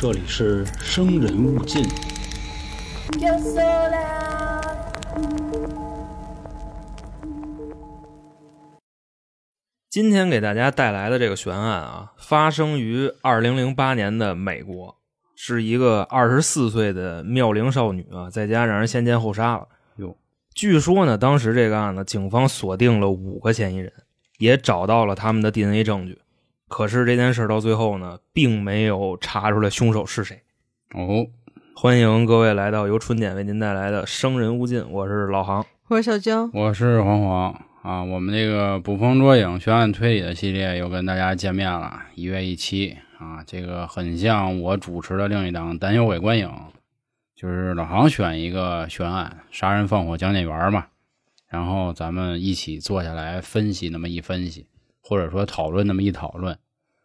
这里是生人勿近。今天给大家带来的这个悬案啊，发生于二零零八年的美国，是一个二十四岁的妙龄少女啊，在家让人先奸后杀了。哟，据说呢，当时这个案子，警方锁定了五个嫌疑人，也找到了他们的 DNA 证据。可是这件事到最后呢，并没有查出来凶手是谁。哦，欢迎各位来到由春点为您带来的《生人勿近》，我是老航。我是小江，我是黄黄啊。我们这个捕风捉影、悬案推理的系列又跟大家见面了，一月一期啊。这个很像我主持的另一档《胆小鬼观影》，就是老航选一个悬案，杀人放火讲解员嘛，然后咱们一起坐下来分析那么一分析，或者说讨论那么一讨论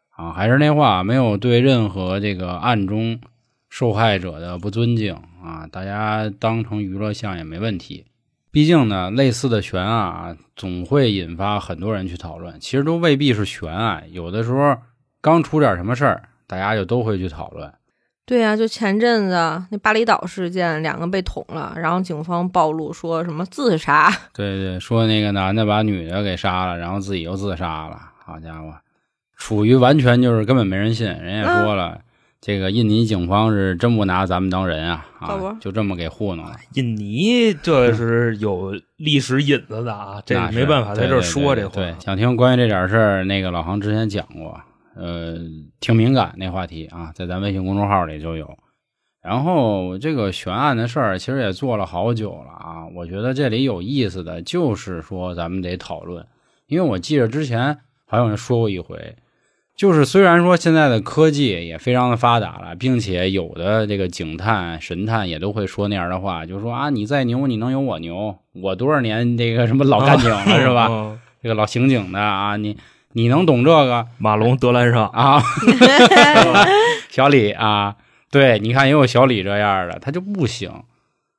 啊。还是那话，没有对任何这个案中受害者的不尊敬啊，大家当成娱乐项也没问题。毕竟呢，类似的悬案啊，总会引发很多人去讨论。其实都未必是悬案，有的时候刚出点什么事儿，大家就都会去讨论。对呀、就前阵子那巴厘岛事件，两个被捅了，然后警方暴露说什么自杀，对对，说那个男的把女的给杀了，然后自己又自杀了。好家伙，处于完全就是根本没人信。人也说了，这个印尼警方是真不拿咱们当人啊啊，就这么给糊弄了。印尼这是有历史引子的啊，这没办法在这儿对对说这话。对对，想听关于这点事儿，那个老航之前讲过，呃，挺敏感那话题啊，在咱微信公众号里就有。然后这个悬案的事儿，其实也做了好久了啊。我觉得这里有意思的就是说，咱们得讨论，因为我记得之前好像说过一回，就是虽然说现在的科技也非常的发达了，并且有的这个警探、神探也都会说那样的话，就说啊，你再牛，你能有我牛？我多少年这个什么老干警了、是吧？嗯这个老刑警的啊，你你能懂这个马龙德兰上，啊？小李啊，对，你看也有小李这样的，他就不行。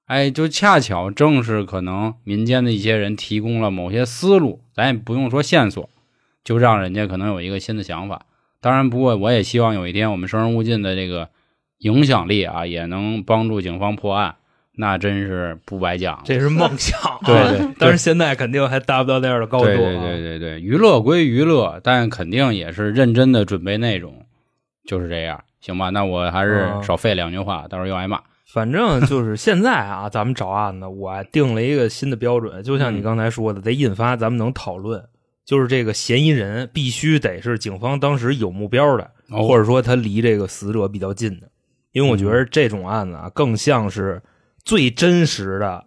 哎，就恰巧正是可能民间的一些人提供了某些思路，咱也不用说线索，就让人家可能有一个新的想法。当然，不过我也希望有一天我们生人勿近的这个影响力啊，也能帮助警方破案，那真是不白讲。这是梦想啊。对 但是现在肯定还达不到那样的高度啊。对对对对对，娱乐归娱乐，但肯定也是认真的准备内容，就是这样，行吧？那我还是嗯少废两句话，到时候又挨骂。反正就是现在啊，咱们找案子，我定了一个新的标准，就像你嗯刚才说的，得引发咱们能讨论。就是这个嫌疑人必须得是警方当时有目标的，哦或者说他离这个死者比较近的，因为我觉得这种案子啊，更像是最真实的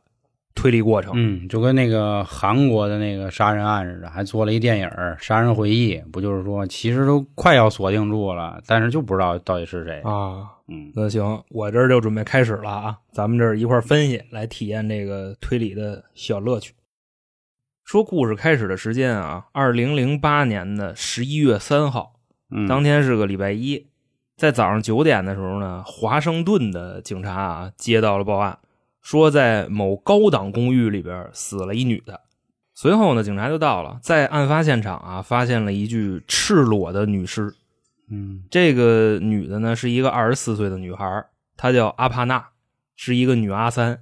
推理过程。嗯，就跟那个韩国的那个杀人案似的，还做了一电影《杀人回忆》，不就是说其实都快要锁定住了，但是就不知道到底是谁。啊，嗯，那行，我这儿就准备开始了啊，咱们这儿一块儿分析，来体验这个推理的小乐趣。说故事开始的时间啊，二零零八年的十一月三号，嗯当天是个礼拜一，在早上九点的时候呢，华盛顿的警察啊接到了报案，说在某高档公寓里边死了一女的。随后呢，警察就到了，在案发现场啊，发现了一具赤裸的女尸。嗯这个女的呢是一个二十四岁的女孩，她叫阿帕娜，是一个女阿三。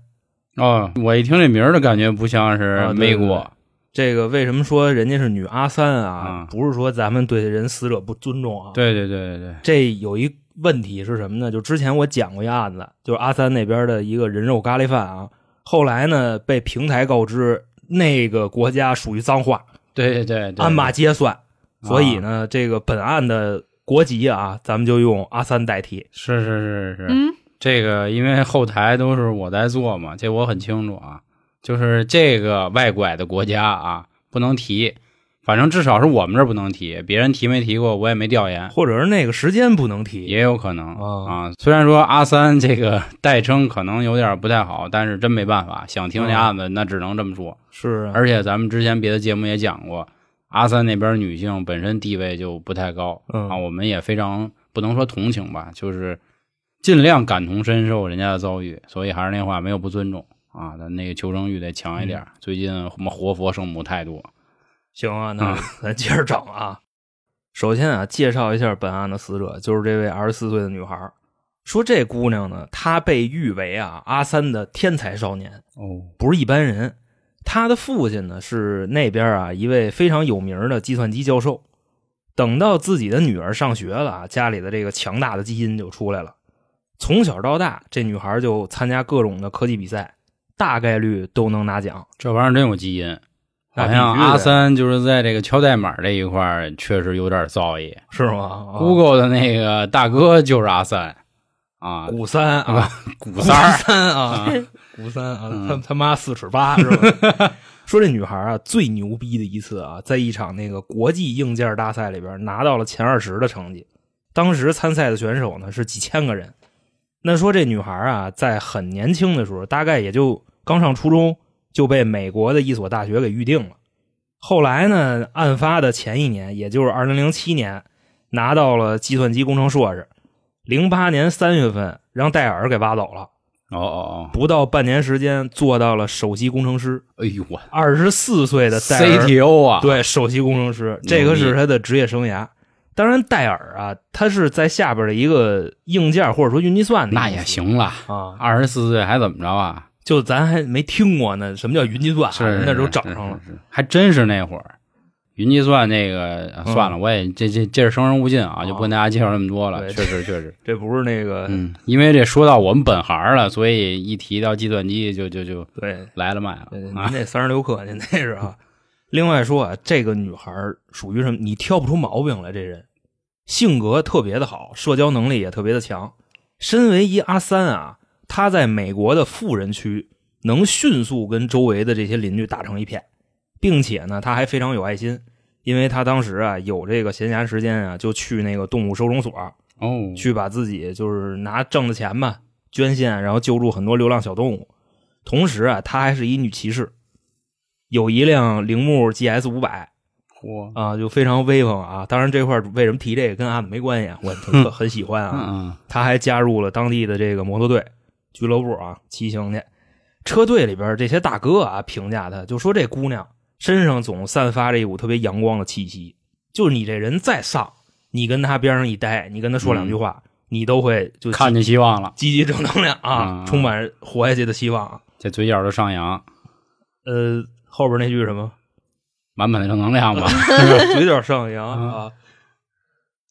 哦，我一听这名儿就感觉不像啊是美国对对。这个为什么说人家是女阿三啊？啊不是说咱们对人死者不尊重啊。，对对对对对，这有一问题是什么呢？就之前我讲过一案子，就是阿三那边的一个人肉咖喱饭啊，后来呢被平台告知那个国家属于脏话，对对对对，鞍马皆算，啊所以呢，这个本案的国籍啊，咱们就用阿三代替。是是是是，嗯，这个因为后台都是我在做嘛，这我很清楚啊。就是这个外拐的国家啊，不能提，反正至少是我们这儿不能提，别人提没提过，我也没调研，或者是那个时间不能提，也有可能啊啊。虽然说阿三这个代称可能有点不太好，但是真没办法，想听这案子那只能这么说。是啊，而且咱们之前别的节目也讲过，阿三那边女性本身地位就不太高嗯啊，我们也非常不能说同情吧，就是尽量感同身受人家的遭遇，所以还是那话，没有不尊重啊，咱那个求生欲得强一点。嗯最近什么活佛圣母太多，行啊，那啊咱接着整啊。首先啊，介绍一下本案的死者，就是这位二十四岁的女孩。说这姑娘呢，她被誉为啊阿三的天才少年，哦，不是一般人。她的父亲呢是那边啊一位非常有名的计算机教授。等到自己的女儿上学了啊，家里的这个强大的基因就出来了。从小到大，这女孩就参加各种的科技比赛，大概率都能拿奖。这玩意儿真有基因。那好像阿三就是在这个敲代码这一块儿确实有点造诣。是吗啊 Google 的那个大哥就是阿三啊，古三啊，古三儿三啊，古三啊，他他妈四尺八是吧？说这女孩啊，最牛逼的一次啊，在一场那个国际硬件大赛里边拿到了前二十的成绩。当时参赛的选手呢是几千个人。那说这女孩啊，在很年轻的时候，大概也就刚上初中，就被美国的一所大学给预定了。后来呢，案发的前一年，也就是二零零七年，拿到了计算机工程硕士。零八年三月份，让戴尔给挖走了。哦哦哦不到半年时间，做到了首席工程师。哦，哎呦我二十四岁的戴尔，CTO 啊，对，首席工程师，这个是他的职业生涯。当然，戴尔啊，他是在下边的一个硬件或者说云计算的，那也行了，啊。二十四岁还怎么着啊？就咱还没听过呢，什么叫云计算那时候整上了。，还真是那会儿。云计算那个啊算了，我也这这这是生人勿近啊，就不跟大家介绍那么多了。确实确实，这不是那个，嗯，因为这说到我们本行了，所以一提到计算机就就就对，来了卖了，您啊。那三十六课，您那是啊。另外说啊，这个女孩属于什么？你挑不出毛病来，这人性格特别的好，社交能力也特别的强。身为一阿三啊，她在美国的富人区能迅速跟周围的这些邻居打成一片，并且呢，他还非常有爱心，因为他当时啊有这个闲暇时间啊，就去那个动物收容所哦，去把自己就是拿挣的钱吧捐献，然后救助很多流浪小动物。同时啊，她还是一女骑士，有一辆铃木 GS 五百嚯，啊，就非常威风啊。当然这块为什么提这个跟案子没关系啊，我很 很喜欢啊。他还加入了当地的这个摩托队俱乐部啊，骑行去。车队里边这些大哥啊，评价他就说这姑娘身上总散发着一股特别阳光的气息，就是你这人再丧，你跟她边上一待，你跟她说两句话，你都会就嗯，看见希望了，积极正能量啊，嗯充满活下去的希望。这嘴角都上扬，呃，后边那句什么，满满的正能量吧。嘴角上扬嗯啊，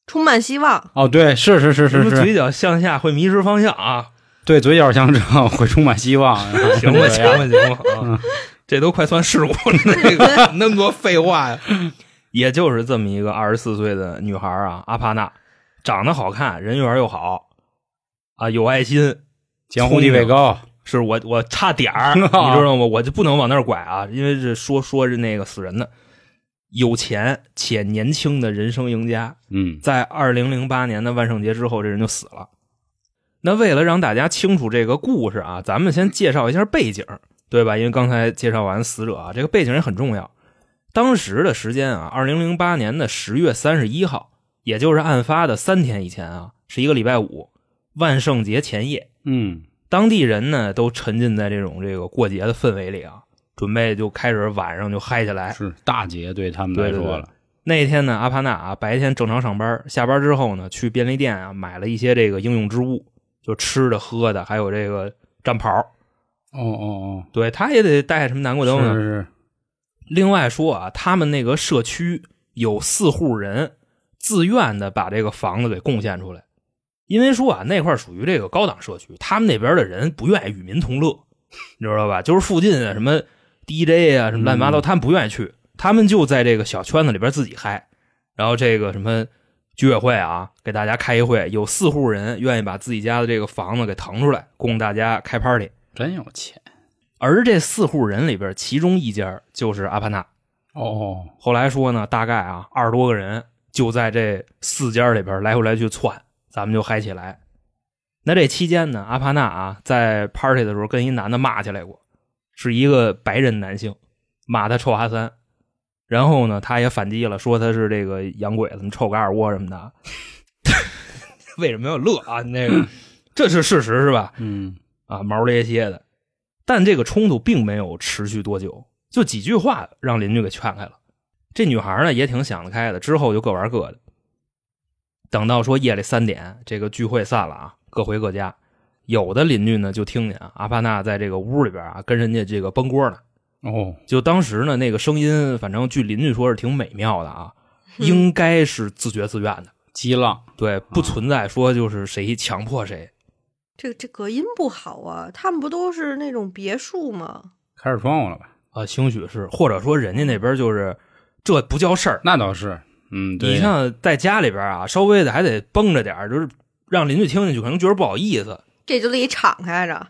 充满希望。哦，对，是是是是是，嘴角向下会迷失方向啊。对，嘴角向正会充满希望。行吧，行吧，行吧嗯啊，这都快算事故了，这个那么多废话呀。也就是这么一个二十四岁的女孩啊，阿帕娜，长得好看，人缘又好啊，有爱心，江湖地位高，是我我差点儿，你知道吗？我就不能往那儿拐啊，因为是说说是那个死人的，有钱且年轻的人生赢家，嗯，在二零零八年的万圣节之后，这人就死了。那为了让大家清楚这个故事啊，咱们先介绍一下背景，对吧？因为刚才介绍完死者啊，这个背景也很重要。当时的时间啊，二零零八年的十月三十一号，也就是案发的三天以前啊，是一个礼拜五，万圣节前夜。嗯，当地人呢都沉浸在这种这个过节的氛围里啊，准备就开始晚上就嗨起来。是大节对他们对对对来说了。那天呢，阿帕纳啊白天正常上班，下班之后呢，去便利店啊买了一些这个应用之物，就吃的、喝的，还有这个战袍。哦哦哦对，他也得带什么南瓜哦，灯呢。是是，另外说啊，他们那个社区有四户人自愿的把这个房子给贡献出来，因为说啊那块儿属于这个高档社区，他们那边的人不愿意与民同乐，你知道吧？就是附近啊什么 DJ 啊什么乱七八糟，嗯他们不愿意去，他们就在这个小圈子里边自己嗨，然后这个什么。居委会啊，给大家开一会，有四户人愿意把自己家的这个房子给腾出来，供大家开 party。真有钱。而这四户人里边，其中一家就是阿帕纳，哦，后来说呢，大概啊二十多个人就在这四家里边来回来去窜，咱们就嗨起来。那这期间呢，阿帕纳啊在 party 的时候跟一男的骂起来过，是一个白人男性，骂他臭阿三。然后呢，他也反击了，说他是这个洋鬼子、你臭嘎尔窝什么的。为什么要乐啊？那个 这是事实是吧？嗯，啊，毛咧咧的。但这个冲突并没有持续多久，就几句话让邻居给劝开了。这女孩呢也挺想得开的，之后就各玩各的。等到说夜里三点，这个聚会散了啊，各回各家。有的邻居呢就听见啊阿帕纳在这个屋里边啊跟人家这个崩锅呢。哦，就当时呢那个声音，反正据邻居说是挺美妙的啊，应该是自觉自愿的，激浪，对，不存在说就是谁强迫谁。这这隔音不好啊，他们不都是那种别墅吗？开着窗户了吧？啊，兴许是，或者说人家那边就是这不叫事儿。那倒是，嗯，对，你像在家里边啊，稍微的还得绷着点儿就是让邻居听进去，可能觉得不好意思，这就得敞开着，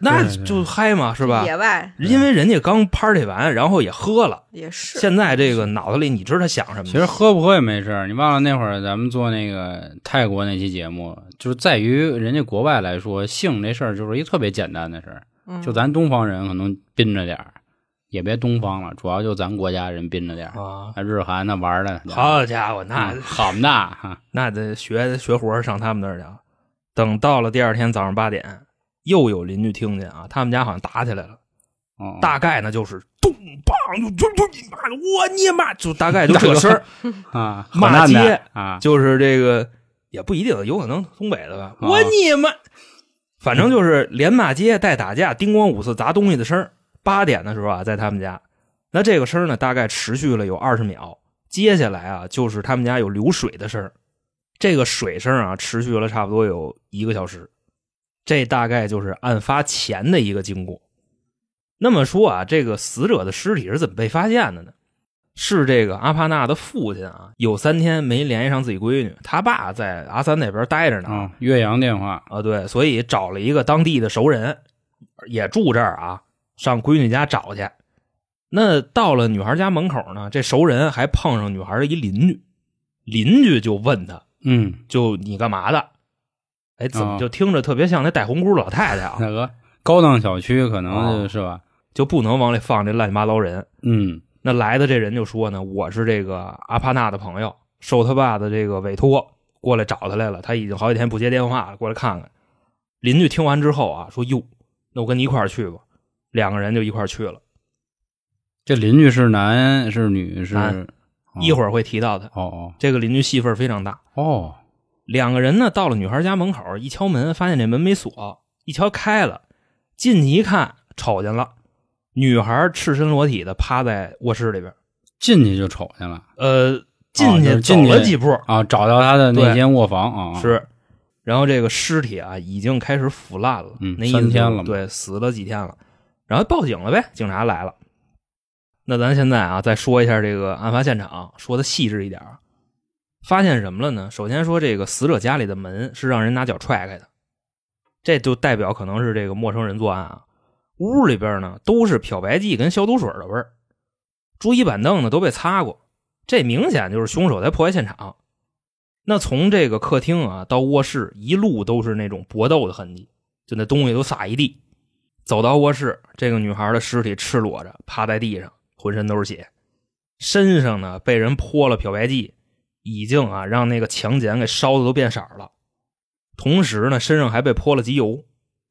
那就嗨嘛，是吧？野外因为人家刚 party 完，然后也喝了，也是。现在这个脑子里你知道他想什么吗？其实喝不喝也没事儿。你忘了那会儿咱们做那个泰国那期节目，就是在于人家国外来说，性这事儿就是一特别简单的事儿。嗯就咱东方人可能宾着点儿，也别东方了，主要就咱国家人宾着点儿。啊，那日韩那玩儿的，好家伙，那嗯好那哈，那得学学活上他们那儿去啊。等到了第二天早上八点，又有邻居听见啊，他们家好像打起来了。哦大概呢就是咚梆就就就你妈的我你妈，就大概就这声儿，啊，骂街啊，就是这个也不一定，有可能东北的吧。哦我你妈，反正就是连骂街带打架，叮咣五次砸东西的声儿。八点的时候啊，在他们家，那这个声儿呢，大概持续了有二十秒。接下来啊，就是他们家有流水的声儿，这个水声啊，持续了差不多有一个小时。这大概就是案发前的一个经过。那么说啊，这个死者的尸体是怎么被发现的呢？是这个阿帕纳的父亲啊，有三天没联系上自己闺女，他爸在阿三那边待着呢啊，岳阳电话，啊，对，所以找了一个当地的熟人，也住这儿啊，上闺女家找去。那到了女孩家门口呢，这熟人还碰上女孩的一邻居，邻居就问他，嗯，就你干嘛的？哎，怎么哦就听着特别像那戴红箍老太太啊？那个高档小区可能就是吧？就不能往里放这乱七八糟人。嗯，那来的这人就说呢，我是这个阿帕纳的朋友，受他爸的这个委托过来找他来了。他已经好几天不接电话了，过来看看。邻居听完之后啊，说：“哟，那我跟你一块儿去吧。”两个人就一块儿去了。这邻居是男是女是？一会儿会提到他。哦哦这个邻居戏份非常大。哦，两个人呢，到了女孩家门口，一敲门，发现这门没锁，一敲开了，进去一看，瞅见了，女孩赤身裸体的趴在卧室里边。进去就瞅见了呃，进去走了几步，啊，找到她的那间卧房啊，是，然后这个尸体啊已经开始腐烂了，嗯那意思三天了对，死了几天了，然后报警了呗，警察来了。那咱现在啊，再说一下这个案发现场，说的细致一点啊。发现什么了呢？首先说这个死者家里的门是让人拿脚踹开的，这就代表可能是这个陌生人作案啊。屋里边呢都是漂白剂跟消毒水的味儿，桌椅板凳呢都被擦过，这明显就是凶手在破坏现场。那从这个客厅啊到卧室，一路都是那种搏斗的痕迹，就那东西都撒一地。走到卧室，这个女孩的尸体赤裸着趴在地上，浑身都是血，身上呢被人泼了漂白剂，已经啊让那个强碱给烧的都变色了。同时呢，身上还被泼了机油。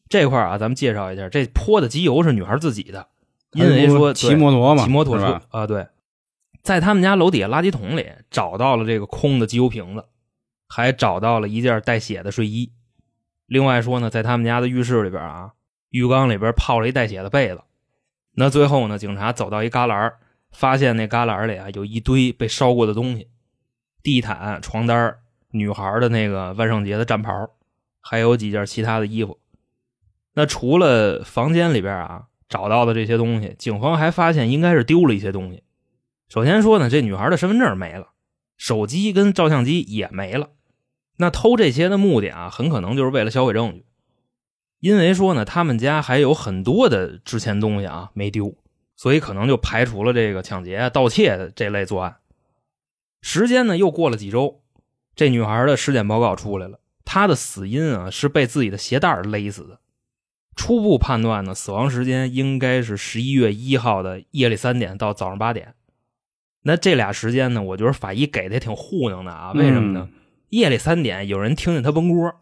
这块啊，咱们介绍一下，这泼的机油是女孩自己的，因为说骑摩托嘛，骑摩托车？啊，对，在他们家楼底下垃圾桶里找到了这个空的机油瓶子，还找到了一件带血的睡衣。另外说呢，在他们家的浴室里边啊，浴缸里边泡了一带血的被子。那最后呢，警察走到一旮旯，发现那旮旯里啊有一堆被烧过的东西，地毯、床单、女孩的那个万圣节的战袍，还有几件其他的衣服。那除了房间里边啊找到的这些东西，警方还发现应该是丢了一些东西。首先说呢，这女孩的身份证没了，手机跟照相机也没了。那偷这些的目的啊，很可能就是为了销毁证据，因为说呢，他们家还有很多的值钱东西啊没丢，所以可能就排除了这个抢劫、盗窃的这类作案。时间呢又过了几周，这女孩的尸检报告出来了，她的死因啊是被自己的鞋带勒死的。初步判断呢，死亡时间应该是十一月一号的夜里三点到早上八点。那这俩时间呢，我觉得法医给的也挺糊弄的啊。为什么呢？夜里三点有人听见他崩锅，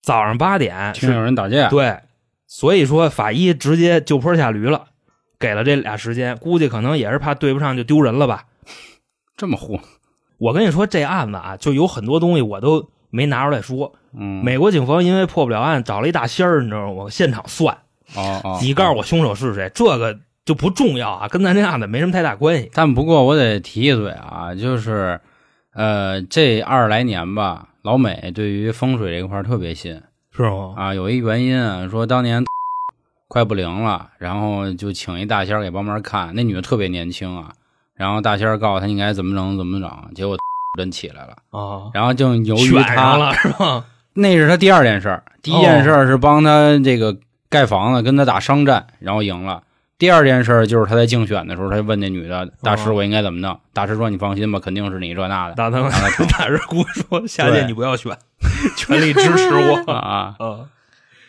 早上八点听有人打架，对，所以说法医直接就坡下驴了，给了这俩时间，估计可能也是怕对不上就丢人了吧。这么糊，我跟你说，这案子啊，就有很多东西我都没拿出来说，嗯，美国警方因为破不了案，找了一大仙儿，你知道吗？现场算，哦哦，你告诉我凶手是谁，这个就不重要啊，跟咱这案子没什么太大关系。但不过我得提一嘴啊，就是，呃，这二十来年吧，老美对于风水这块特别信是吗？啊。有一原因啊，说当年快不灵了，然后就请一大仙儿给帮忙看。那女的特别年轻啊，然后大仙儿告诉他应该怎么整怎么整，结果 真起来了。啊，然后就由于他了是吧？那是他第二件事儿，第一件事儿是帮他这个盖房子，跟他打商战，然后赢了。第二件事就是他在竞选的时候，他就问那女的：“大师，哦我应该怎么弄？”大师说：“你放心吧，肯定是你这那的。大他成大师姑说：“下届你不要选，全力支持我。啊，啊，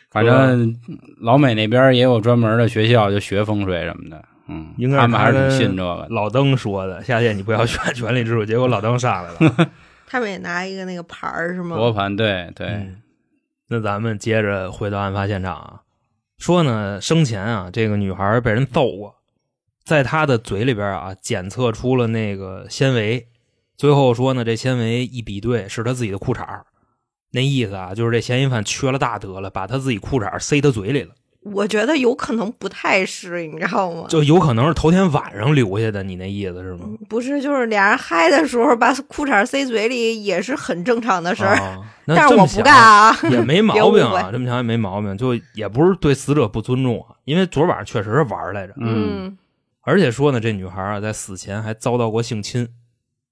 反正老美那边也有专门的学校，就学风水什么的。嗯，应该是他们还是挺信这个。老登说的，下届你不要选，权力之主。结果老登上来了。他们也拿一个那个牌儿是吗？罗盘，对对，嗯那咱们接着回到案发现场啊，说呢，生前啊，这个女孩被人揍过，在她的嘴里边啊检测出了那个纤维，最后说呢，这纤维一比对是她自己的裤衩儿那意思啊，就是这嫌疑犯缺了大德了，把他自己裤衩儿塞他嘴里了，我觉得有可能不太是，你知道吗？就有可能是头天晚上留下的，你那意思是吗？不是，就是俩人嗨的时候把裤衩塞嘴里也是很正常的事儿，啊，那 但是我不干啊。也没 毛病啊，这么想也没毛病，就也不是对死者不尊重啊，因为昨晚上确实是玩儿来着，嗯，嗯，而且说呢，这女孩啊在死前还遭到过性侵。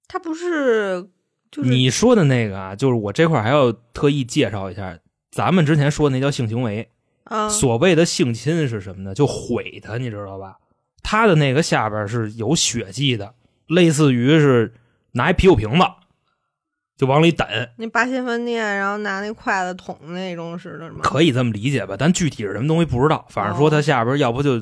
她不是就是你说的那个啊，就是我这块儿还要特意介绍一下，咱们之前说的那叫性行为，啊，所谓的性侵是什么呢？就毁他，你知道吧？他的那个下边是有血迹的，类似于是拿一啤酒瓶子就往里逮，那八仙饭店，然后拿那筷子捅那种似的吗？可以这么理解吧？但具体是什么东西不知道，反正说他下边要不就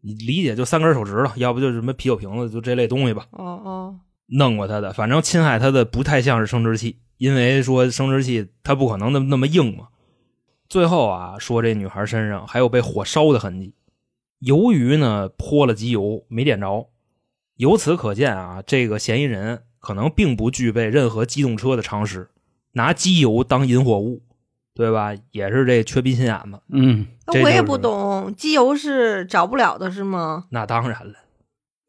你理解就三根手指头，要不就是什么啤酒瓶子，就这类东西吧。哦哦，弄过他的，反正侵害他的不太像是生殖器，因为说生殖器它不可能那么那么硬嘛。最后啊，说这女孩身上还有被火烧的痕迹，由于呢泼了机油没点着，由此可见啊，这个嫌疑人可能并不具备任何机动车的常识，拿机油当引火物，对吧？也是这缺逼心眼子。嗯，我也不懂，机油是找不了的是吗？那当然了，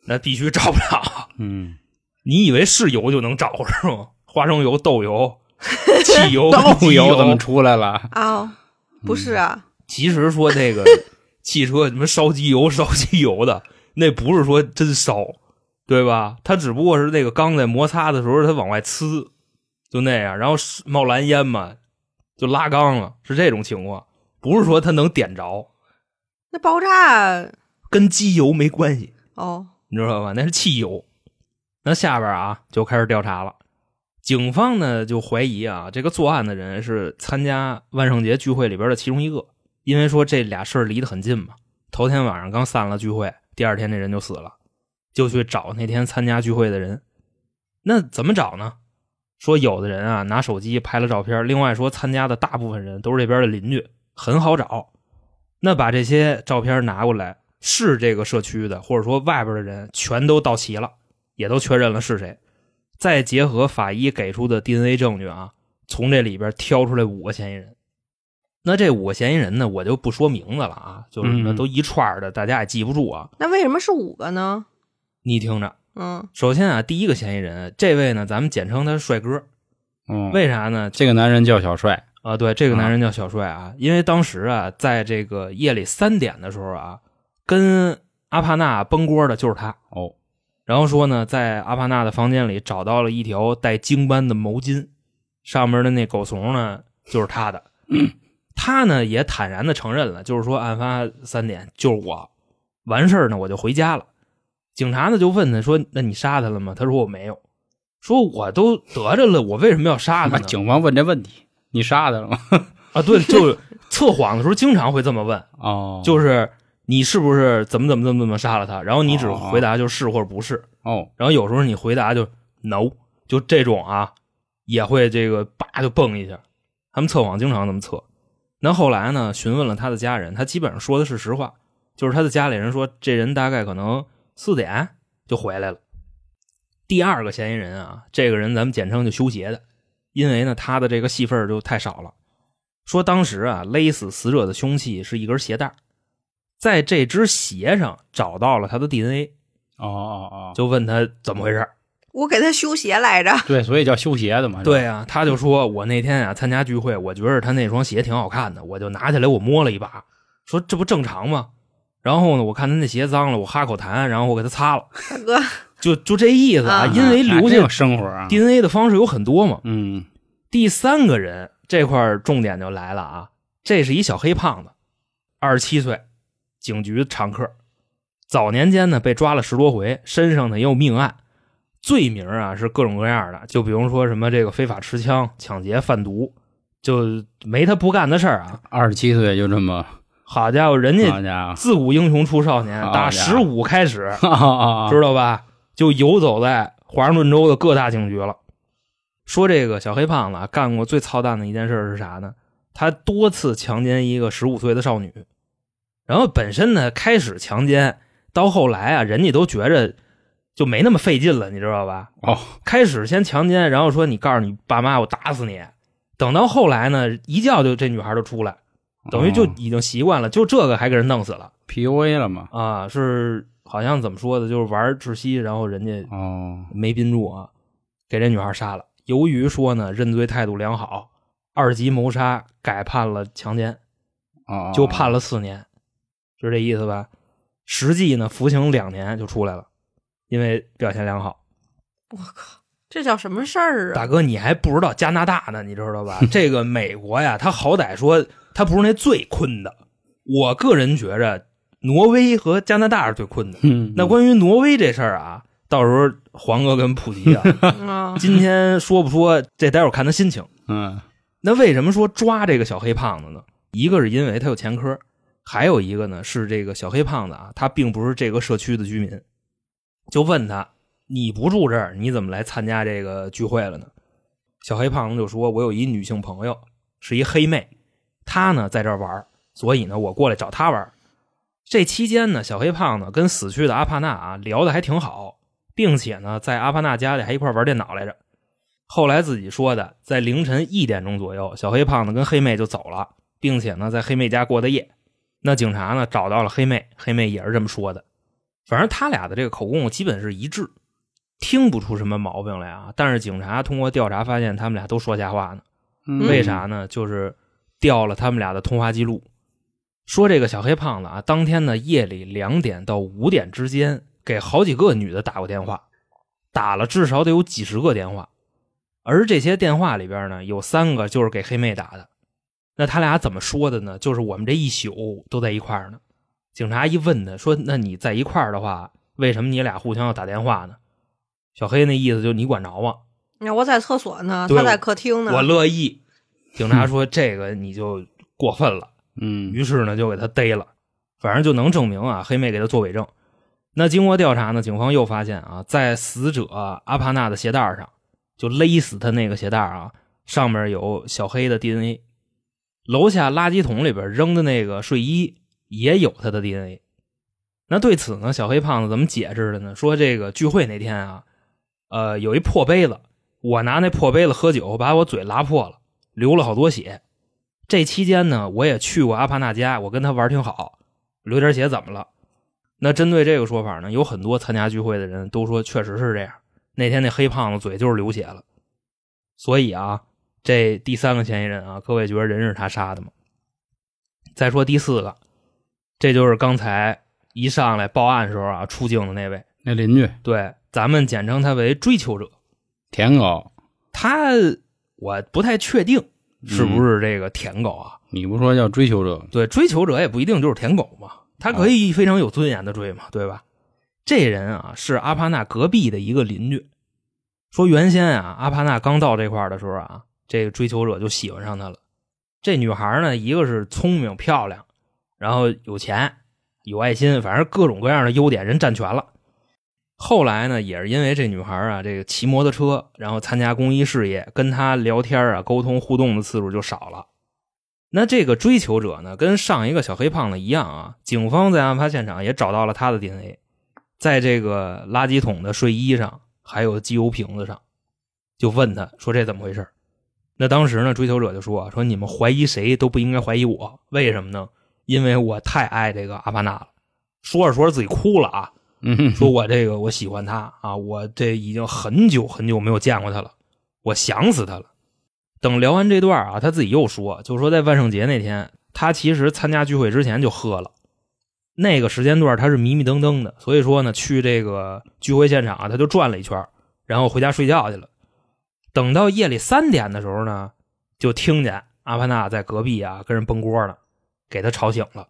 那必须找不了。嗯，你以为是油就能着是吗？花生油、豆油、汽油、豆机油油怎么出来了？啊，不是啊，其实说这个 汽车什么烧机油、烧机油的，那不是说真烧，对吧？它只不过是那个缸在摩擦的时候，它往外呲，就那样，然后冒蓝烟嘛，就拉缸了，是这种情况，不是说它能点着，那爆炸跟机油没关系，哦，你知道吧？那是汽油。那下边啊就开始调查了，警方呢就怀疑啊，这个作案的人是参加万圣节聚会里边的其中一个，因为说这俩事儿离得很近嘛。头天晚上刚散了聚会，第二天这人就死了，就去找那天参加聚会的人。那怎么找呢？说有的人啊拿手机拍了照片，另外说参加的大部分人都是这边的邻居，很好找。那把这些照片拿过来，是这个社区的，或者说外边的人，全都到齐了，也都确认了是谁。再结合法医给出的 DNA 证据啊，从这里边挑出来五个嫌疑人。那这五个嫌疑人呢，我就不说名字了啊，就是那嗯都一串的，大家也记不住啊。那为什么是五个呢？你听着，嗯，首先啊，第一个嫌疑人，这位呢，咱们简称他是帅哥，嗯，为啥呢？这个男人叫小帅，啊，对，这个男人叫小帅啊，因为当时啊，在这个夜里三点的时候啊，跟阿帕纳崩锅的就是他。哦，然后说呢，在阿帕纳的房间里找到了一条带经斑的毛巾，上面的那狗怂呢就是他的。他呢也坦然的承认了，就是说案发三点就是我，完事儿呢我就回家了。警察呢就问他说：“那你杀他了吗？”他说：“我没有。”说我都得着了，我为什么要杀他，呢？警方问这问题，你杀他了吗？啊，对，就是测谎的时候经常会这么问，哦，就是你是不是怎么怎么怎么怎么杀了他？然后你只哦回答就是或者不是，哦，然后有时候你回答就 no，就这种啊，也会这个叭就蹦一下。他们测谎经常这么测。那后来呢，询问了他的家人，他基本上说的是实话，就是他的家里人说这人大概可能四点就回来了。第二个嫌疑人啊，这个人咱们简称就修鞋的，因为呢他的这个戏份就太少了。说当时啊，勒死死者的凶器是一根鞋带儿，在这只鞋上找到了他的 DNA，哦哦哦，就问他怎么回事儿。我给他修鞋来着。对，所以叫修鞋的嘛。对，啊，他就说我那天啊参加聚会，我觉得他那双鞋挺好看的，我就拿起来我摸了一把，说这不正常吗？然后呢，我看他那鞋脏了，我哈口痰，然后我给他擦了，大哥，就就这意思啊因为留下还真有生活啊。DNA 的方式有很多嘛。嗯第三个人这块重点就来了啊，这是一小黑胖子，二十七岁，警局常客，早年间呢被抓了十多回，身上呢也有命案，罪名啊是各种各样的，就比如说什么这个非法持枪、抢劫、贩毒，就没他不干的事儿啊。二十七岁就这么，好家伙，人家自古英雄出少年，好打十五开始，知道吧？就游走在华盛顿州的各大警局了。说这个小黑胖子啊干过最操蛋的一件事是啥呢？他多次强奸一个十五岁的少女，然后本身呢开始强奸，到后来啊，人家都觉着就没那么费劲了，你知道吧？哦，开始先强奸，然后说你告诉你爸妈，我打死你。等到后来呢，一觉就这女孩就出来，等于就哦已经习惯了，就这个还给人弄死了 PUA 了嘛？啊！是好像怎么说的，就是玩窒息，然后人家哦，没憋住啊，给这女孩杀了。由于说呢认罪态度良好，二级谋杀改判了强奸，哦，就判了四年，是这意思吧？实际呢服刑两年就出来了，因为表现良好。我靠，这叫什么事儿啊？大哥，你还不知道加拿大呢，你知道吧？这个美国呀，他好歹说他不是那最困的。我个人觉着，挪威和加拿大是最困的。嗯，那关于挪威这事儿啊，到时候黄哥跟普吉啊，啊，今天说不说，这待会儿看他心情。嗯那为什么说抓这个小黑胖子呢？一个是因为他有前科，还有一个呢是这个小黑胖子啊，他并不是这个社区的居民。就问他，你不住这儿，你怎么来参加这个聚会了呢？小黑胖子就说：“我有一女性朋友，是一黑妹，她呢在这儿玩儿，所以呢我过来找她玩儿。这期间呢，小黑胖子跟死去的阿帕纳啊聊得还挺好，并且呢在阿帕纳家里还一块玩电脑来着。后来自己说的，在凌晨一点钟左右，小黑胖子跟黑妹就走了，并且呢在黑妹家过的夜。那警察呢找到了黑妹，黑妹也是这么说的。反正他俩的这个口供基本是一致，听不出什么毛病来啊。但是警察通过调查发现，他们俩都说瞎话呢。嗯为啥呢？就是调了他们俩的通话记录，说这个小黑胖子啊，当天呢夜里两点到五点之间，给好几个女的打过电话，打了至少得有几十个电话，而这些电话里边呢，有三个就是给黑妹打的。那他俩怎么说的呢？就是我们这一宿都在一块儿呢。警察一问他说：“那你在一块儿的话，为什么你俩互相要打电话呢？”小黑那意思就是你管着吗？那我在厕所呢，他在客厅呢。我乐意。警察说这个你就过分了，嗯于是呢就给他逮了，反正就能证明啊黑妹给他做伪证。那经过调查呢，警方又发现啊，在死者阿帕纳的鞋带上，就勒死他那个鞋带啊，上面有小黑的 DNA。楼下垃圾桶里边扔的那个睡衣也有他的 DNA。那对此呢，小黑胖子怎么解释的呢？说这个聚会那天啊，呃，有一破杯子，我拿那破杯子喝酒，把我嘴拉破了，流了好多血。这期间呢，我也去过阿帕纳家，我跟他玩挺好，流点血怎么了？那针对这个说法呢，有很多参加聚会的人都说确实是这样。那天那黑胖子嘴就是流血了，所以啊，这第三个嫌疑人啊，各位觉得人是他杀的吗？再说第四个，这就是刚才一上来报案时候啊出镜的那位，那邻居对，咱们简称他为追求者。舔狗，他我不太确定是不是这个舔狗啊？你不说叫追求者？对，追求者也不一定就是舔狗嘛，他可以非常有尊严的追嘛，对吧？这人啊是阿帕纳隔壁的一个邻居，说原先啊阿帕纳刚到这块儿的时候啊，这个追求者就喜欢上她了。这女孩呢，一个是聪明漂亮，然后有钱，有爱心，反正各种各样的优点人占全了。后来呢，也是因为这女孩啊，这个骑摩托车，然后参加公益事业，跟他聊天啊、沟通互动的次数就少了。那这个追求者呢，跟上一个小黑胖子一样啊，警方在案发现场也找到了他的 DNA，在这个垃圾桶的睡衣上，还有机油瓶子上，就问他说这怎么回事？那当时呢，追求者就说：“说你们怀疑谁都不应该怀疑我，为什么呢？因为我太爱这个阿凡纳了。”说着说着自己哭了啊，嗯，说我这个我喜欢他啊，我这已经很久很久没有见过他了，我想死他了。等聊完这段啊，他自己又说，就说在万圣节那天，他其实参加聚会之前就喝了，那个时间段他是迷迷瞪瞪的，所以说呢，去这个聚会现场啊，他就转了一圈，然后回家睡觉去了。等到夜里三点的时候呢，就听见阿帕纳在隔壁啊跟人崩锅呢，给他吵醒了。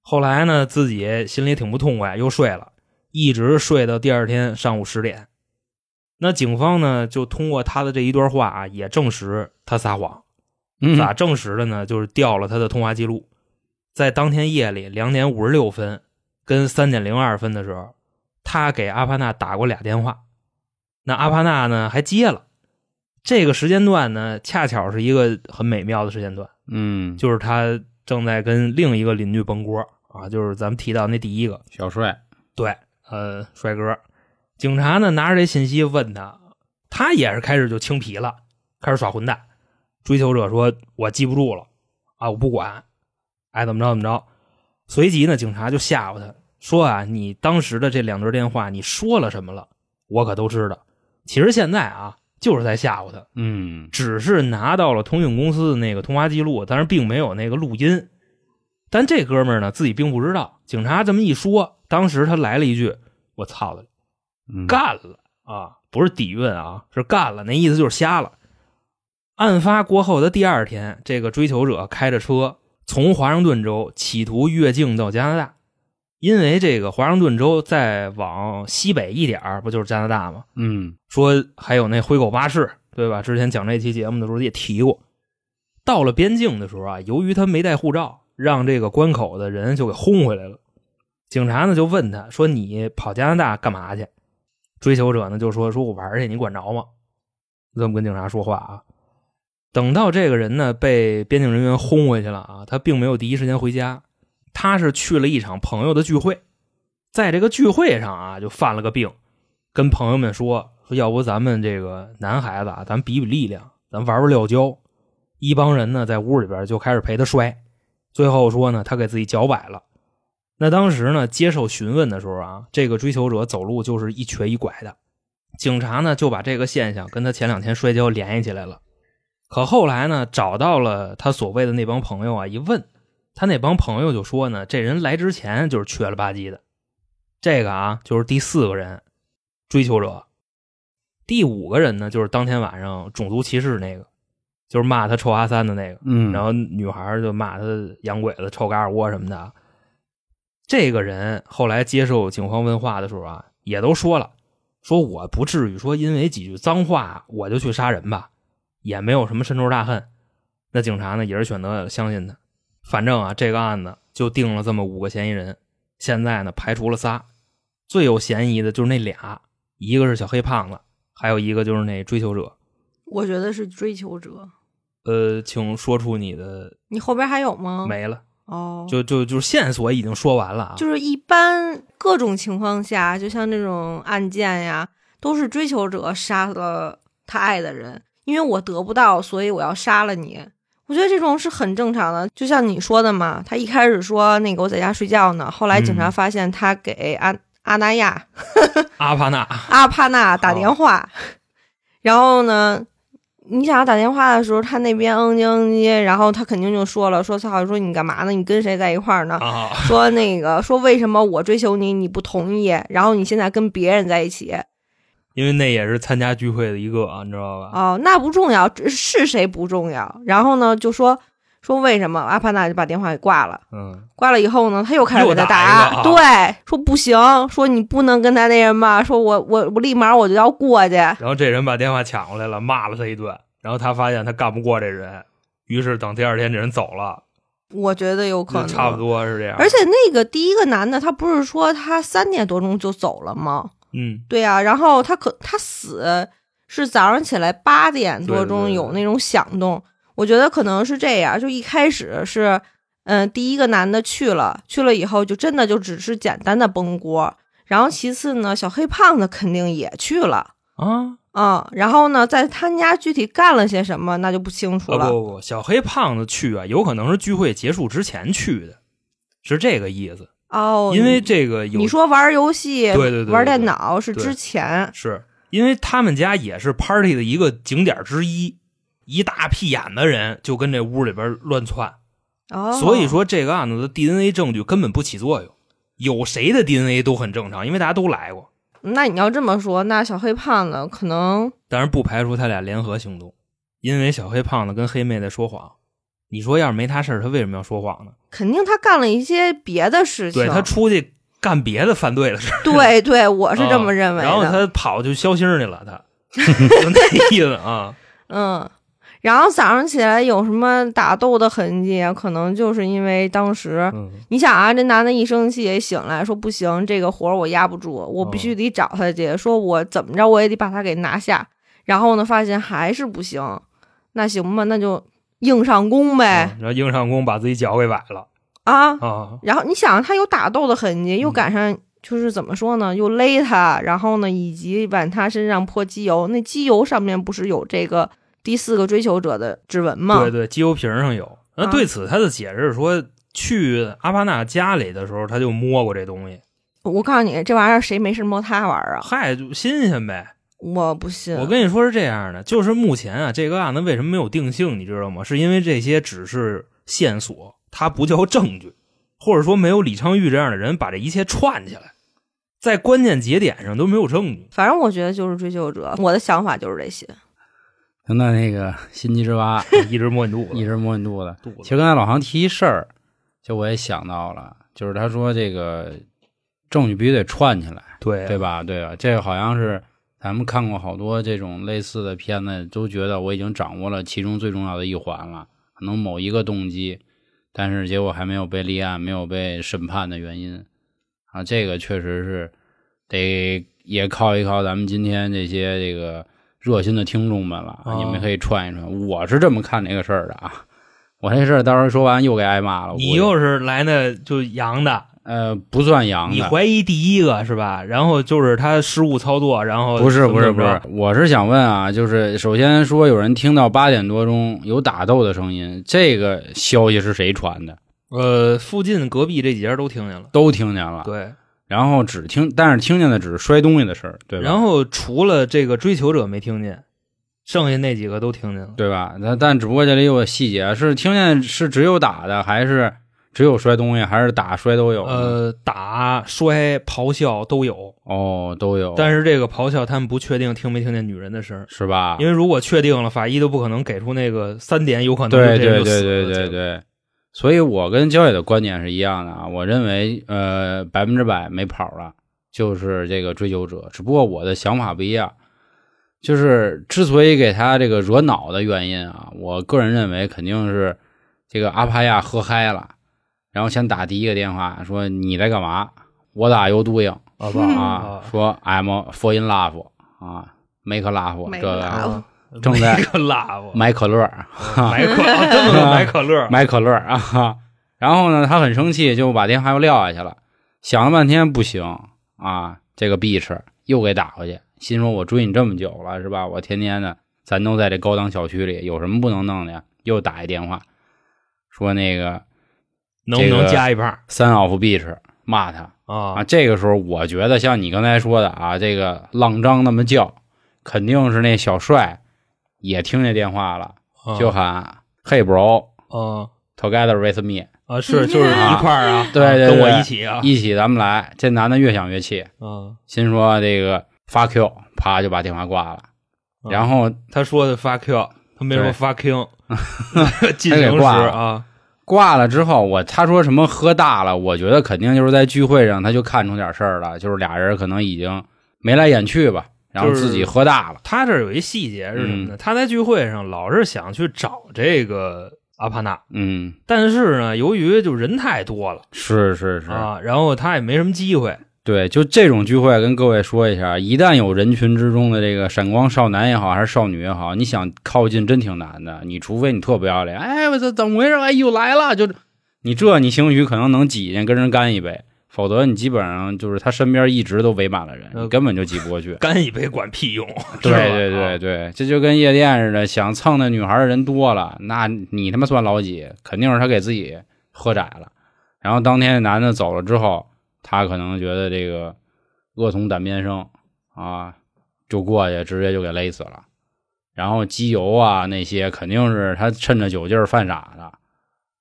后来呢，自己心里挺不痛快，又睡了，一直睡到第二天上午十点。那警方呢，就通过他的这一段话啊，也证实他撒谎。嗯咋证实的呢？就是调了他的通话记录，在当天夜里两点五十六分跟三点零二分的时候，他给阿帕纳打过俩电话。那阿帕纳呢还接了，这个时间段呢，恰巧是一个很美妙的时间段，嗯，就是他正在跟另一个邻居崩锅啊，就是咱们提到那第一个，小帅，对，呃，帅哥。警察呢拿着这信息问他，他也是开始就青皮了，开始耍混蛋。追求者说：“我记不住了，啊，我不管，爱怎么着怎么着。”随即呢，警察就吓唬他说：“啊，你当时的这两段电话，你说了什么了？我可都知道。其实现在啊，就是在吓唬他，嗯只是拿到了通讯公司的那个通话记录，但是并没有那个录音。但这哥们儿呢，自己并不知道。警察这么一说，当时他来了一句：‘我操的！’嗯，干了啊，不是底蕴啊，是干了，那意思就是瞎了。案发过后的第二天，这个追求者开着车从华盛顿州企图越境到加拿大，因为这个华盛顿州再往西北一点儿不就是加拿大吗？嗯说还有那灰狗巴士，对吧？之前讲这期节目的时候也提过。到了边境的时候啊，由于他没带护照，让这个关口的人就给轰回来了。警察呢就问他说：“你跑加拿大干嘛去？”追求者呢就说：“说我玩去，你管着吗？”这么跟警察说话啊。等到这个人呢被边境人员轰回去了啊，他并没有第一时间回家，他是去了一场朋友的聚会，在这个聚会上啊就犯了个病，跟朋友们说说要不咱们这个男孩子啊，咱比比力量，咱玩玩撂跤。一帮人呢在屋里边就开始陪他摔，最后说呢他给自己脚崴了。那当时呢接受询问的时候啊，这个追求者走路就是一瘸一拐的，警察呢就把这个现象跟他前两天摔跤联系起来了。可后来呢，找到了他所谓的那帮朋友啊，一问，他那帮朋友就说呢，这人来之前就是瘸了吧唧的。这个啊，就是第四个人，追求者。第五个人呢，就是当天晚上种族歧视那个，就是骂他臭阿三的那个。嗯，然后女孩就骂他洋鬼子、臭嘎尔窝什么的。这个人后来接受警方问话的时候啊，也都说了，说我不至于说因为几句脏话我就去杀人吧，也没有什么深仇大恨。那警察呢也是选择相信他。反正啊，这个案子就定了这么五个嫌疑人，现在呢排除了仨，最有嫌疑的就是那俩，一个是小黑胖子，还有一个就是那追求者。我觉得是追求者。呃，请说出你的你后边还有吗？没了。哦，就就就是线索已经说完了啊，就是一般各种情况下，就像这种案件呀，都是追求者杀了他爱的人，因为我得不到，所以我要杀了你。我觉得这种是很正常的，就像你说的嘛，他一开始说那个我在家睡觉呢，后来警察嗯发现他给阿、阿那亚阿帕纳 阿帕纳打电话，然后呢，你想要打电话的时候，他那边嗯唧嗯唧，然后他肯定就说了，说操，说你干嘛呢？你跟谁在一块儿呢？啊，说那个说为什么我追求你你不同意，然后你现在跟别人在一起因为那也是参加聚会的一个啊，你知道吧？哦，那不重要，是谁不重要。然后呢，就说说为什么阿帕纳就把电话给挂了，嗯，挂了以后呢，他又开始给他又打啊对，说不行，说你不能跟他那什么，说我我我立马我就要过去，然后这人把电话抢过来了，骂了他一顿，然后他发现他干不过这人，于是等第二天这人走了，我觉得有可能差不。多是这样。而且那个第一个男的，他不是说他三点多钟就走了吗？嗯，对啊，然后他可他死是早上起来八点多钟有那种响动，我觉得可能是这样，就一开始是，嗯、第一个男的去了，去了以后就真的就只是简单的崩锅，然后其次呢，小黑胖子肯定也去了。啊，嗯，然后呢，在他们家具体干了些什么，那就不清楚啊了。不不不，小黑胖子去啊，有可能是聚会结束之前去的，是这个意思。哦，因为这个有你说玩游戏、对对对对玩电脑是之前，是因为他们家也是 party 的一个景点之一，一大屁眼的人就跟这屋里边乱窜，哦，所以说这个案子的 DNA 证据根本不起作用，有谁的 DNA 都很正常，因为大家都来过，那你要这么说，那小黑胖子可能当然不排除他俩联合行动，因为小黑胖子跟黑妹在说谎。你说要是没他事儿，他为什么要说谎呢？肯定他干了一些别的事情。对他出去干别的犯罪的事儿，对对，我是这么认为的。啊然后他跑就消星去了，他 就那意思啊。嗯，然后早上起来有什么打斗的痕迹啊？可能就是因为当时、嗯，你想啊，这男的一生气也醒来说不行，这个活儿我压不住，我必须得找他去，说我怎么着我也得把他给拿下。然后呢，发现还是不行，那行吧，那就硬上弓呗、嗯然后硬上弓把自己脚给崴了啊。啊。然后你想，他有打斗的痕迹，又嗯赶上就是怎么说呢，又勒他，然后呢，以及往他身上泼机油，那机油上面不是有这个第四个追求者的指纹吗？对对，机油瓶上有。那啊对此他的解释是说，去阿巴纳家里的时候他就摸过这东西，我告诉你，这玩意儿谁没事摸它玩儿啊？嗨，就新鲜呗。我不信。我跟你说是这样的，就是目前啊，这个案子为什么没有定性，你知道吗？是因为这些只是线索，它不叫证据，或者说没有李昌钰这样的人把这一切串起来，在关键节点上都没有证据。反正我觉得就是追求者，我的想法就是这些。那那个心机之蛙一直摸你肚子，一直摸你肚子。肚子。其实刚才老航提一事儿，就我也想到了，就是他说这个证据必须得串起来，对对？吧？对吧？这个好像是咱们看过好多这种类似的片子，都觉得我已经掌握了其中最重要的一环了，可能某一个动机，但是结果还没有被立案、没有被审判的原因啊，这个确实是得也靠一靠咱们今天这些这个热心的听众们了，哦你们可以串一串。我是这么看这个事儿的啊，我这事儿到时候说完又给挨骂了。你又是来那就阳的，呃不算阳你，怀疑第一个是吧？然后就是他失误操作，然后不是不是不是我是想问啊，就是首先说有人听到八点多钟有打斗的声音，这个消息是谁传的？呃，附近隔壁这几家都听见了。都听见了，对，然后只听，但是听见的只是摔东西的事儿，对吧？然后除了这个追求者没听见，剩下那几个都听见了。对吧？但但只不过这里有个细节，是听见是只有打的，还是只有摔东西，还是打摔都有？呃，打、摔、咆哮都有，哦，都有，但是这个咆哮他们不确定听没听见女人的声儿，是吧？因为如果确定了，法医都不可能给出那个三点有可能对对对对对对，所以我跟焦野的观点是一样的啊。我认为，呃，百分之百没跑了，就是这个追求者。只不过我的想法不一样，就是之所以给他这个惹恼的原因啊，我个人认为肯定是这个阿帕亚喝嗨了，然后先打第一个电话说你在干嘛？我打有 doing 好吧啊，说 I'm for in love 啊，make love 这 Make 个 love 啊正在买个辣子，买可乐。买可啊这么个买可乐，买可乐啊。然后呢，他很生气，就把电话又撂下去了。想了半天不行啊，这个 bitch 又给打回去，心说我追你这么久了是吧？我天天的，咱都在这高档小区里，有什么不能弄的呀？又打一电话，说那个能不能加一炮三 of beach 骂他啊。啊？这个时候我觉得像你刚才说的啊，这个浪张那么叫，肯定是那小帅也听见电话了，啊就喊 Hey bro。啊 Together with me，啊是就是一块儿啊，对对啊跟我对一起啊一起咱们来。这男的越想越气，啊。心说这个 fuck you，啪就把电话挂了。啊然后他说的 fuck you，他没说对 fucking，进行时挂了啊挂了之后，我他说什么喝大了，我觉得肯定就是在聚会上他就看出点事儿了，就是俩人可能已经眉来眼去吧，然后自己喝大了。他这有一细节是什么嗯呢？他在聚会上老是想去找这个阿帕纳，嗯，但是呢，由于就人太多了是是是，啊，然后他也没什么机会。对，就这种聚会，跟各位说一下，一旦有人群之中的这个闪光少男也好，还是少女也好，你想靠近真挺难的。你除非你特不要脸，哎，我操，怎么回事？哎，又来了，就你这你兴许可能能挤进跟人干一杯，否则你基本上就是他身边一直都围满了人，根本就挤不过去。干一杯管屁用，对对对啊对，这就跟夜店似的，想蹭那女孩的人多了，那你他妈算老几？肯定是他给自己喝窄了。然后当天那男的走了之后，他可能觉得这个恶从胆边生啊，就过去直接就给勒死了。然后机油啊那些肯定是他趁着酒劲儿犯傻的。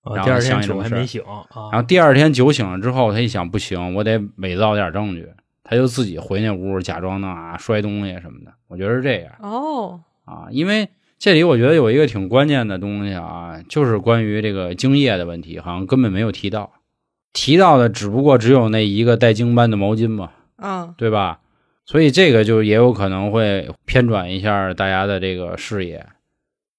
然后啊第二天酒还没醒啊，然后第二天酒醒了之后，他一想不行，我得伪造点证据，他就自己回那屋假装弄啊摔东西什么的。我觉得是这样。哦，啊，因为这里我觉得有一个挺关键的东西啊，就是关于这个精液的问题，好像根本没有提到，提到的只不过只有那一个带精斑的毛巾嘛，嗯，对吧？所以这个就也有可能会偏转一下大家的这个视野。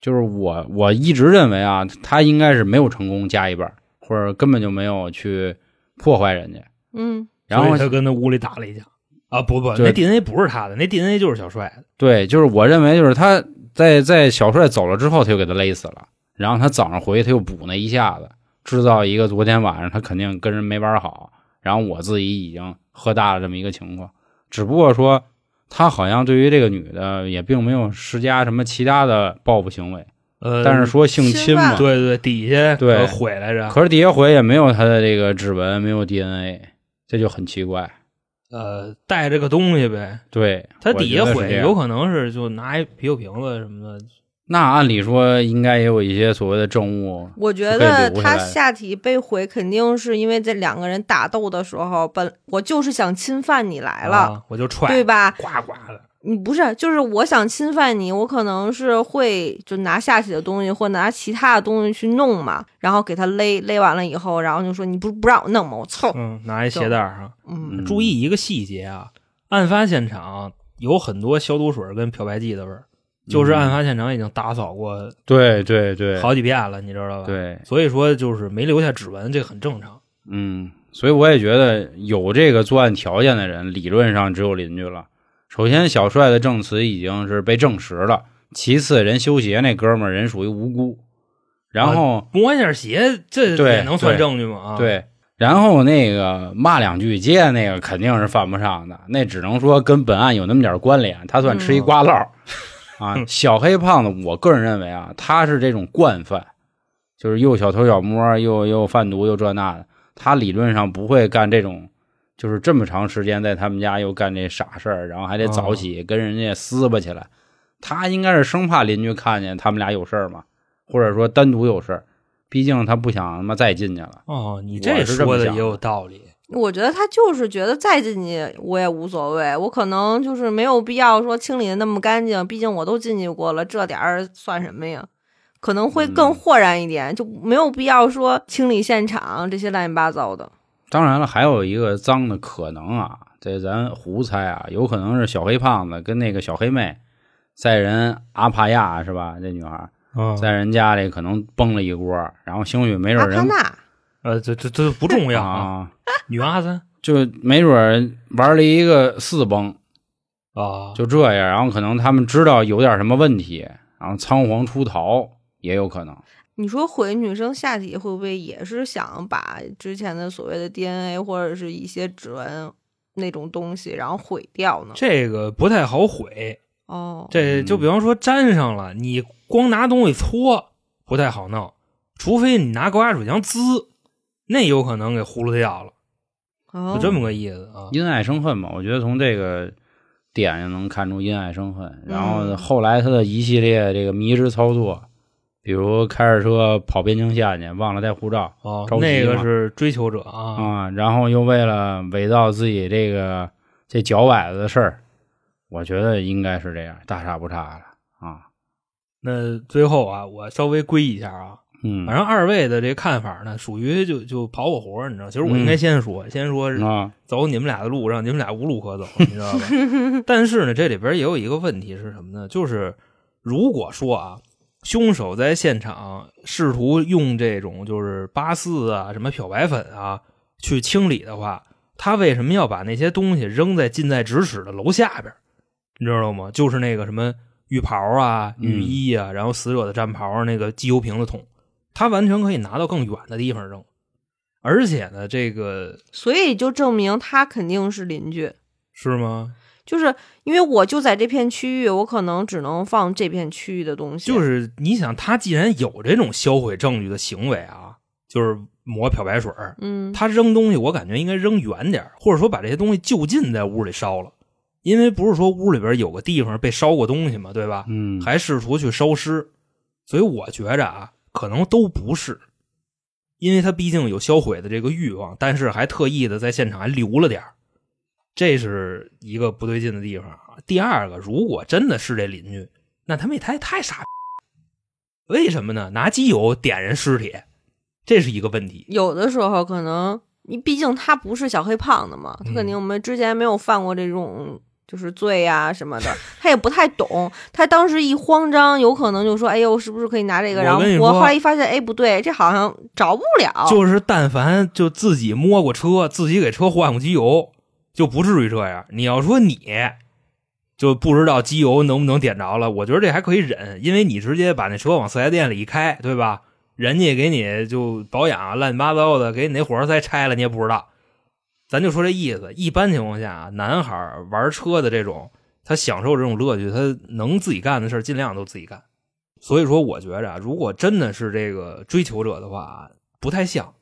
就是我我一直认为啊，他应该是没有成功加一半，或者根本就没有去破坏人家。嗯，然后他跟那屋里打了一架啊，不不，那 DNA 不是他的，那 DNA 就是小帅的。对，就是我认为就是他在在小帅走了之后，他就给他勒死了，然后他早上回去他又补那一下子，制造一个昨天晚上他肯定跟人没玩好，然后我自己已经喝大了这么一个情况，只不过说他好像对于这个女的也并没有施加什么其他的报复行为，呃，但是说性侵嘛，对对，底下对呃毁来着，可是底下毁也没有他的这个指纹，没有 DNA，这就很奇怪。呃，带着个东西呗。对他底下毁有可能是就拿一啤酒瓶子什么的，那按理说应该也有一些所谓的证物，我觉得他下体被毁，肯定是因为这两个人打斗的时候，本我就是想侵犯你来了，啊，我就踹，对吧？呱呱的。你不是，就是我想侵犯你，我可能是会就拿下体的东西或拿其他的东西去弄嘛，然后给他勒勒完了以后，然后就说你不不让我弄吗？我操！嗯，拿一鞋带儿上。嗯嗯注意一个细节啊，案发现场有很多消毒水跟漂白剂的味儿，就是案发现场已经打扫过对对对，好几遍了，你知道吧？，对，所以说就是没留下指纹，这很正常。嗯，所以我也觉得有这个作案条件的人，理论上只有邻居了。首先，小帅的证词已经是被证实了；其次，人修鞋那哥们儿人属于无辜。然后，摸一下鞋，这也能算证据吗？啊，，对，然后那个骂两句街那个肯定是犯不上的，那只能说跟本案有那么点关联，他算吃一瓜烙、啊。小黑胖子，我个人认为啊，他是这种惯犯，就是又小偷小摸，又又贩毒，又这那的，他理论上不会干这种。就是这么长时间在他们家又干这傻事儿，然后还得早起、跟人家撕巴起来，他应该是生怕邻居看见他们俩有事儿嘛，或者说单独有事儿，毕竟他不想他妈再进去了。哦，你这说的也有道理。我觉得他就是觉得再进去我也无所谓，我可能就是没有必要说清理的那么干净，毕竟我都进去过了，这点儿算什么呀？可能会更嗯豁然一点，就没有必要说清理现场这些乱七八糟的。当然了，还有一个脏的可能啊，这咱胡猜啊，有可能是小黑胖子跟那个小黑妹在人阿帕亚是吧？这女孩嗯，在人家里可能崩了一锅，然后兴许没阿准人帕纳，呃，这这这不重要啊。啊，女阿三就没准玩了一个四崩，啊，就这样，然后可能他们知道有点什么问题，然后仓皇出逃也有可能。你说毁女生下体会不会也是想把之前的所谓的 DNA 或者是一些指纹那种东西，然后毁掉呢？这个不太好毁。哦，这就比方说粘上了，你光拿东西搓不太好弄，除非你拿高压水枪滋，那有可能给呼噜掉了，哦就这么个意思啊。因爱生恨嘛，我觉得从这个点就能看出因爱生恨。然后嗯后来他的一系列这个迷之操作，比如开着车跑边境线去，忘了带护照那个是追求者啊，啊，然后又为了伪造自己这个这脚崴子的事儿，我觉得应该是这样，大差不差的啊。那最后啊，我稍微归一下啊，嗯，反正二位的这看法呢，属于就就跑我活儿，你知道？其实我应该先说，先说是啊，走你们俩的路让，你们俩无路可走，你知道吧？但是呢，这里边也有一个问题是什么呢？就是如果说啊，凶手在现场试图用这种就是八四啊、什么漂白粉啊去清理的话，他为什么要把那些东西扔在近在咫尺的楼下边？你知道吗？就是那个什么浴袍啊、嗯浴衣啊，然后死者的战袍那个机油瓶的桶，他完全可以拿到更远的地方扔。而且呢，这个所以就证明他肯定是邻居，是吗？就是因为我就在这片区域，我可能只能放这片区域的东西。就是你想，他既然有这种销毁证据的行为啊，就是抹漂白水儿，嗯，他扔东西，我感觉应该扔远点，或者说把这些东西就近在屋里烧了，因为不是说屋里边有个地方被烧过东西嘛，对吧？嗯，还试图去烧尸，所以我觉着啊，可能都不是，因为他毕竟有销毁的这个欲望，但是还特意的在现场还留了点儿这是一个不对劲的地方啊。第二个，如果真的是这邻居，那他们也太太傻，为什么呢？拿机油点人尸体，这是一个问题。有的时候可能你毕竟他不是小黑胖子嘛，他肯定我们之前没有犯过这种就是醉呀、什么的，他也不太懂。他当时一慌张，有可能就说：“哎呦，是不是可以拿这个？”然后我后来一发现，哎，不对，这好像找不了。就是但凡就自己摸过车，自己给车换过机油，就不至于这样。你要说你就不知道机油能不能点着了，我觉得这还可以忍，因为你直接把那车往四 S 店里一开，对吧？人家给你就保养乱七八糟的，给你那火花塞拆了，你也不知道。咱就说这意思，一般情况下，男孩玩车的这种，他享受这种乐趣，他能自己干的事儿尽量都自己干。所以说，我觉着啊，如果真的是这个追求者的话，不太像。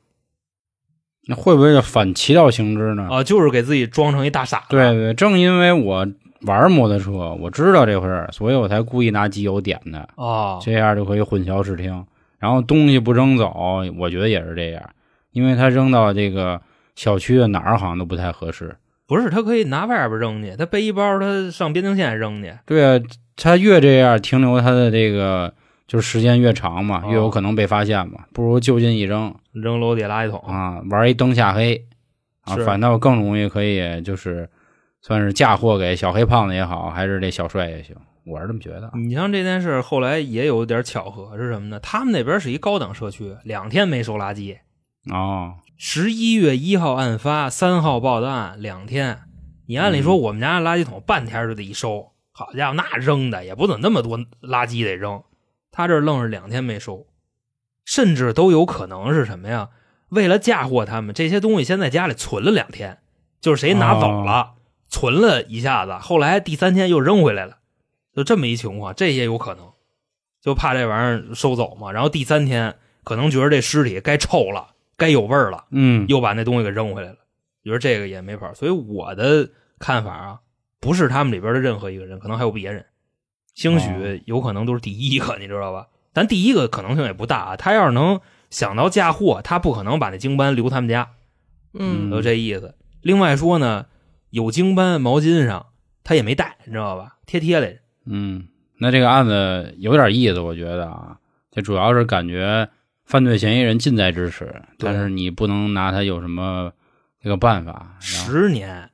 那会不会就反其道行之呢？啊，就是给自己装成一大傻子。对对，正因为我玩摩托车，我知道这回事儿，所以我才故意拿机油点的，哦，这样就可以混淆视听。然后东西不扔走，我觉得也是这样，因为他扔到这个小区的哪儿好像都不太合适。不是，他可以拿外边扔去，他背一包，他上边境线扔去。对啊，他越这样停留他的这个就是时间越长嘛，哦越有可能被发现嘛，不如就近一扔扔楼底垃圾桶，啊，玩一灯下黑啊，反倒更容易可以就是算是嫁祸给小黑胖子也好，还是这小帅也行，我是这么觉得。你像这件事后来也有点巧合是什么呢？他们那边是一高档社区，两天没收垃圾。哦，十一月一号案发，三号报的案，两天。你按理说我们家垃圾桶半天就得一收，好家伙，那扔的也不怎么那么多垃圾得扔，他这愣是两天没收，甚至都有可能是什么呀？为了嫁祸他们，这些东西先在家里存了两天，就是谁拿走了，存了一下子，后来第三天又扔回来了，就这么一情况，这也有可能，就怕这玩意儿收走嘛。然后第三天可能觉得这尸体该臭了，该有味儿了。嗯，又把那东西给扔回来了。觉得这个也没法，所以我的看法啊，不是他们里边的任何一个人，可能还有别人，兴哦许有可能都是第一个，你知道吧？但第一个可能性也不大啊。他要是能想到嫁祸，他不可能把那经斑留他们家，嗯就这意思。另外说呢，有经斑毛巾上他也没带，你知道吧？贴贴来着。嗯，那这个案子有点意思，我觉得啊，这主要是感觉犯罪嫌疑人近在咫尺，但是你不能拿他有什么这个办法。十年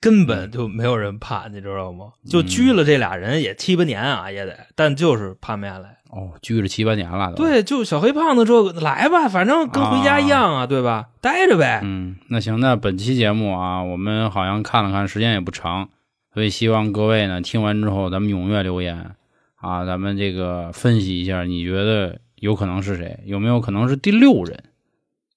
根本就没有人判，你知道吗？就拘了这俩人也七八年啊，也得，但就是判不下来。哦，拘了七八年了。，对，就小黑胖子这个来吧，反正跟回家一样啊，对吧？待着呗。嗯，那行，那本期节目啊，我们好像看了看，时间也不长，所以希望各位呢听完之后，咱们踊跃留言啊，咱们这个分析一下，你觉得有可能是谁？有没有可能是第六人？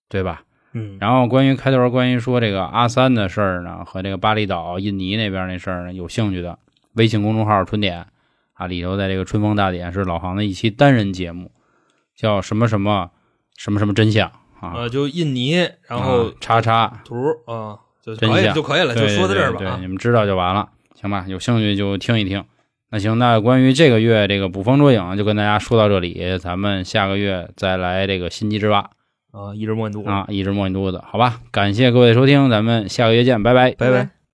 对吧？嗯，然后关于开头关于说这个阿三的事儿呢，和这个巴厘岛、印尼那边那事儿呢，有兴趣的，微信公众号“春点”啊，里头在这个春风大典是老航的一期单人节目，叫什么什么什么什么真相啊，呃，就印尼，然后啊叉叉，图啊，就可以真相就可以了，就说到这儿吧对，。你们知道就完了，行吧？有兴趣就听一听。那行，那关于这个月这个捕风捉影就跟大家说到这里，咱们下个月再来这个心机之蛙啊，一直摸你肚子，啊，一直摸你肚子，好吧？感谢各位的收听，咱们下个月见，拜拜。拜拜。